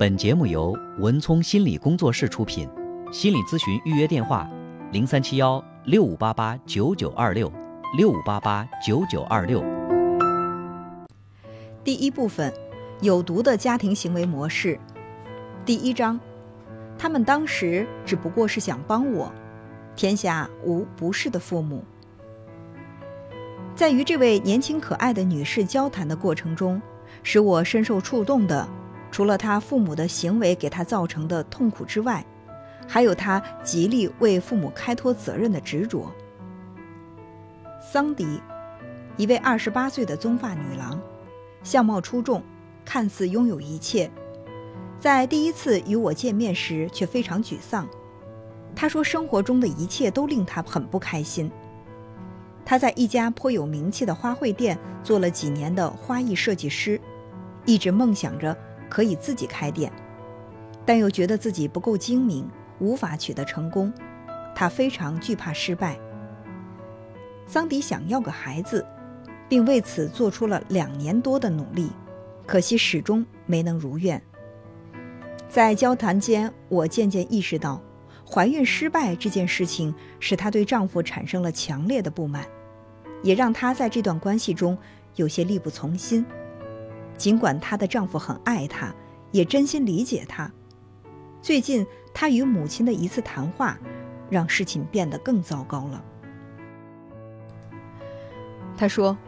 本节目由文聪心理工作室出品，心理咨询预约电话：零三七幺六五八八九九二六六五八八九九二六。第一部分，有毒的家庭行为模式。第一章，他们当时只不过是想帮我，天下无不是的父母。在与这位年轻可爱的女士交谈的过程中，使我深受触动的，除了他父母的行为给他造成的痛苦之外，还有他极力为父母开脱责任的执着。桑迪，一位二十八岁的棕发女郎，相貌出众，看似拥有一切，在第一次与我见面时却非常沮丧。她说，生活中的一切都令她很不开心。她在一家颇有名气的花卉店做了几年的花艺设计师，一直梦想着可以自己开店，但又觉得自己不够精明，无法取得成功。她非常惧怕失败。桑迪想要个孩子，并为此做出了两年多的努力，可惜始终没能如愿。在交谈间，我渐渐意识到，怀孕失败这件事情使她对丈夫产生了强烈的不满。也让她在这段关系中有些力不从心。尽管她的丈夫很爱她，也真心理解她，最近她与母亲的一次谈话，让事情变得更糟糕了。她说：“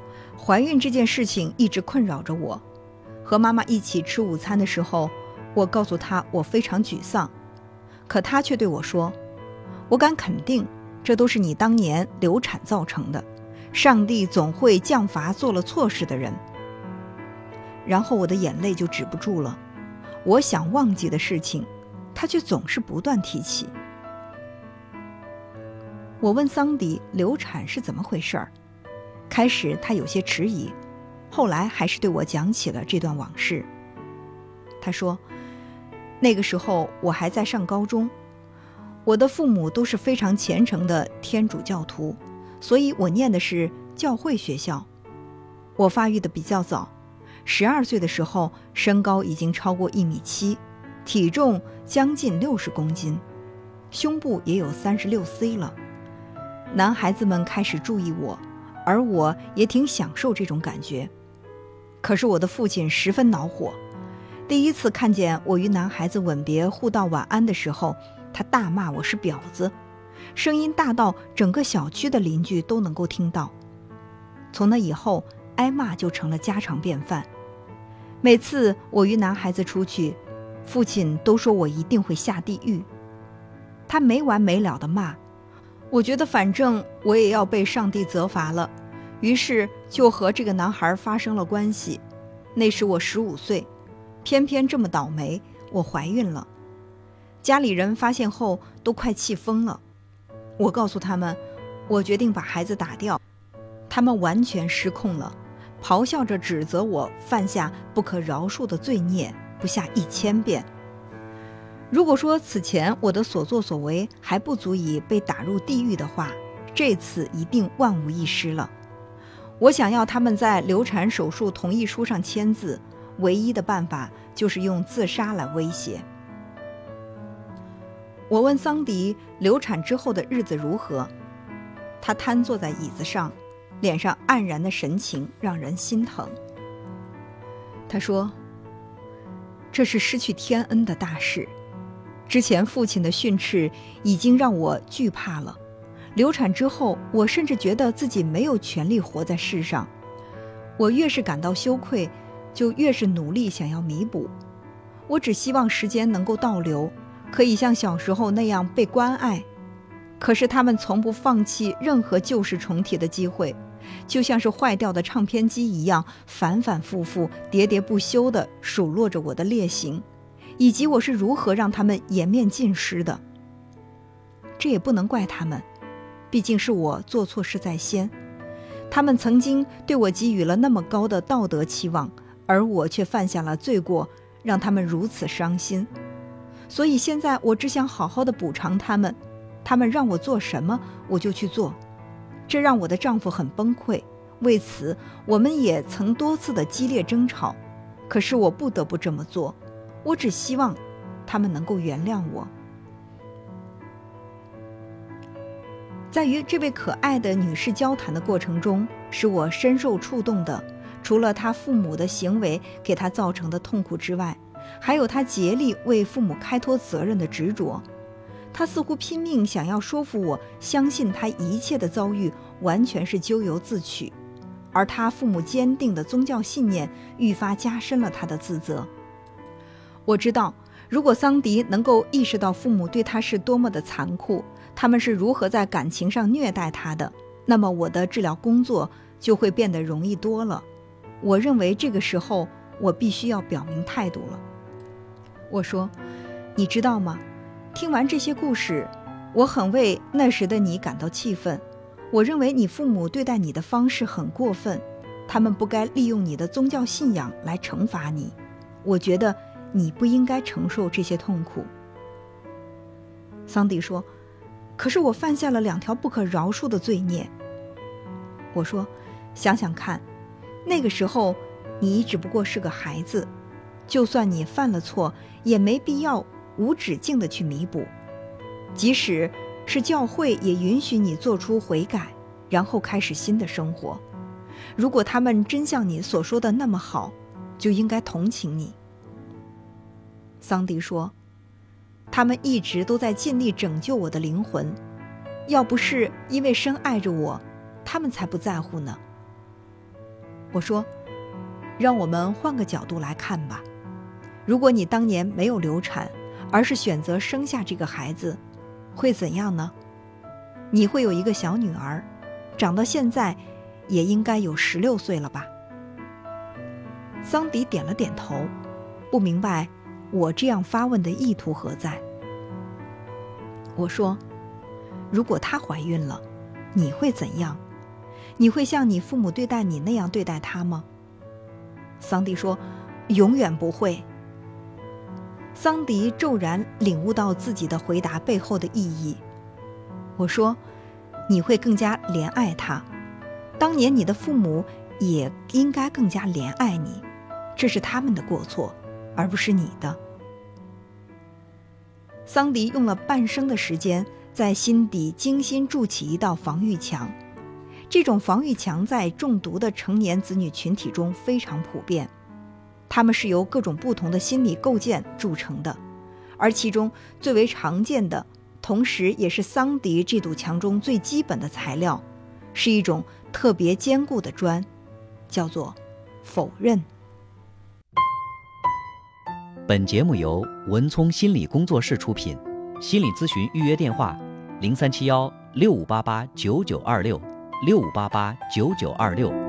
怀孕这件事情一直困扰着我。和妈妈一起吃午餐的时候，我告诉她我非常沮丧，可她却对我说：‘我敢肯定，这都是你当年流产造成的。’”上帝总会降罚做了错事的人。然后我的眼泪就止不住了。我想忘记的事情，他却总是不断提起。我问桑迪流产是怎么回事儿，开始他有些迟疑，后来还是对我讲起了这段往事。他说，那个时候我还在上高中，我的父母都是非常虔诚的天主教徒。所以我念的是教会学校。我发育的比较早，十二岁的时候身高已经超过一米七，体重将近六十公斤，胸部也有三十六 C 了。男孩子们开始注意我，而我也挺享受这种感觉。可是我的父亲十分恼火，第一次看见我与男孩子吻别互道晚安的时候，他大骂我是婊子。声音大到整个小区的邻居都能够听到。从那以后，挨骂就成了家常便饭。每次我与男孩子出去，父亲都说我一定会下地狱。他没完没了的骂，我觉得反正我也要被上帝责罚了，于是就和这个男孩发生了关系。那时我十五岁，偏偏这么倒霉，我怀孕了。家里人发现后都快气疯了。我告诉他们，我决定把孩子打掉，他们完全失控了，咆哮着指责我犯下不可饶恕的罪孽，不下一千遍。如果说此前我的所作所为还不足以被打入地狱的话，这次一定万无一失了。我想要他们在流产手术同意书上签字，唯一的办法就是用自杀来威胁。我问桑迪流产之后的日子如何，他瘫坐在椅子上，脸上黯然的神情让人心疼。他说：“这是失去天恩的大事，之前父亲的训斥已经让我惧怕了。流产之后，我甚至觉得自己没有权利活在世上。我越是感到羞愧，就越是努力想要弥补。我只希望时间能够倒流。”可以像小时候那样被关爱，可是他们从不放弃任何旧事重提的机会，就像是坏掉的唱片机一样，反反复复、喋喋不休地数落着我的劣行，以及我是如何让他们颜面尽失的。这也不能怪他们，毕竟是我做错事在先。他们曾经对我给予了那么高的道德期望，而我却犯下了罪过，让他们如此伤心。所以现在我只想好好的补偿他们，他们让我做什么我就去做，这让我的丈夫很崩溃。为此，我们也曾多次的激烈争吵。可是我不得不这么做，我只希望他们能够原谅我。在与这位可爱的女士交谈的过程中，使我深受触动的，除了她父母的行为给她造成的痛苦之外，还有她竭力为父母开脱责任的执着。他似乎拼命想要说服我，相信他一切的遭遇完全是咎由自取，而他父母坚定的宗教信念愈发加深了他的自责。我知道，如果桑迪能够意识到父母对他是多么的残酷。他们是如何在感情上虐待他的？那么我的治疗工作就会变得容易多了。我认为这个时候我必须要表明态度了。我说：“你知道吗？听完这些故事，我很为那时的你感到气愤。我认为你父母对待你的方式很过分，他们不该利用你的宗教信仰来惩罚你。我觉得你不应该承受这些痛苦。”桑迪说。可是我犯下了两条不可饶恕的罪孽。我说：“想想看，那个时候你只不过是个孩子，就算你犯了错，也没必要无止境的去弥补。即使是教会也允许你做出悔改，然后开始新的生活。如果他们真像你所说的那么好，就应该同情你。”桑迪说。他们一直都在尽力拯救我的灵魂，要不是因为深爱着我，他们才不在乎呢。我说：“让我们换个角度来看吧。如果你当年没有流产，而是选择生下这个孩子，会怎样呢？你会有一个小女儿，长到现在也应该有十六岁了吧？”桑迪点了点头，不明白。我这样发问的意图何在？我说：“如果她怀孕了，你会怎样？你会像你父母对待你那样对待她吗？”桑迪说：“永远不会。”桑迪骤然领悟到自己的回答背后的意义。我说：“你会更加怜爱他，当年你的父母也应该更加怜爱你，这是他们的过错。”而不是你的。桑迪用了半生的时间，在心底精心筑起一道防御墙。这种防御墙在中毒的成年子女群体中非常普遍，他们是由各种不同的心理构建铸成的，而其中最为常见的，同时也是桑迪这堵墙中最基本的材料，是一种特别坚固的砖，叫做否认。本节目由文聪心理工作室出品，心理咨询预约电话：零三七幺六五八八九九二六六五八八九九二六。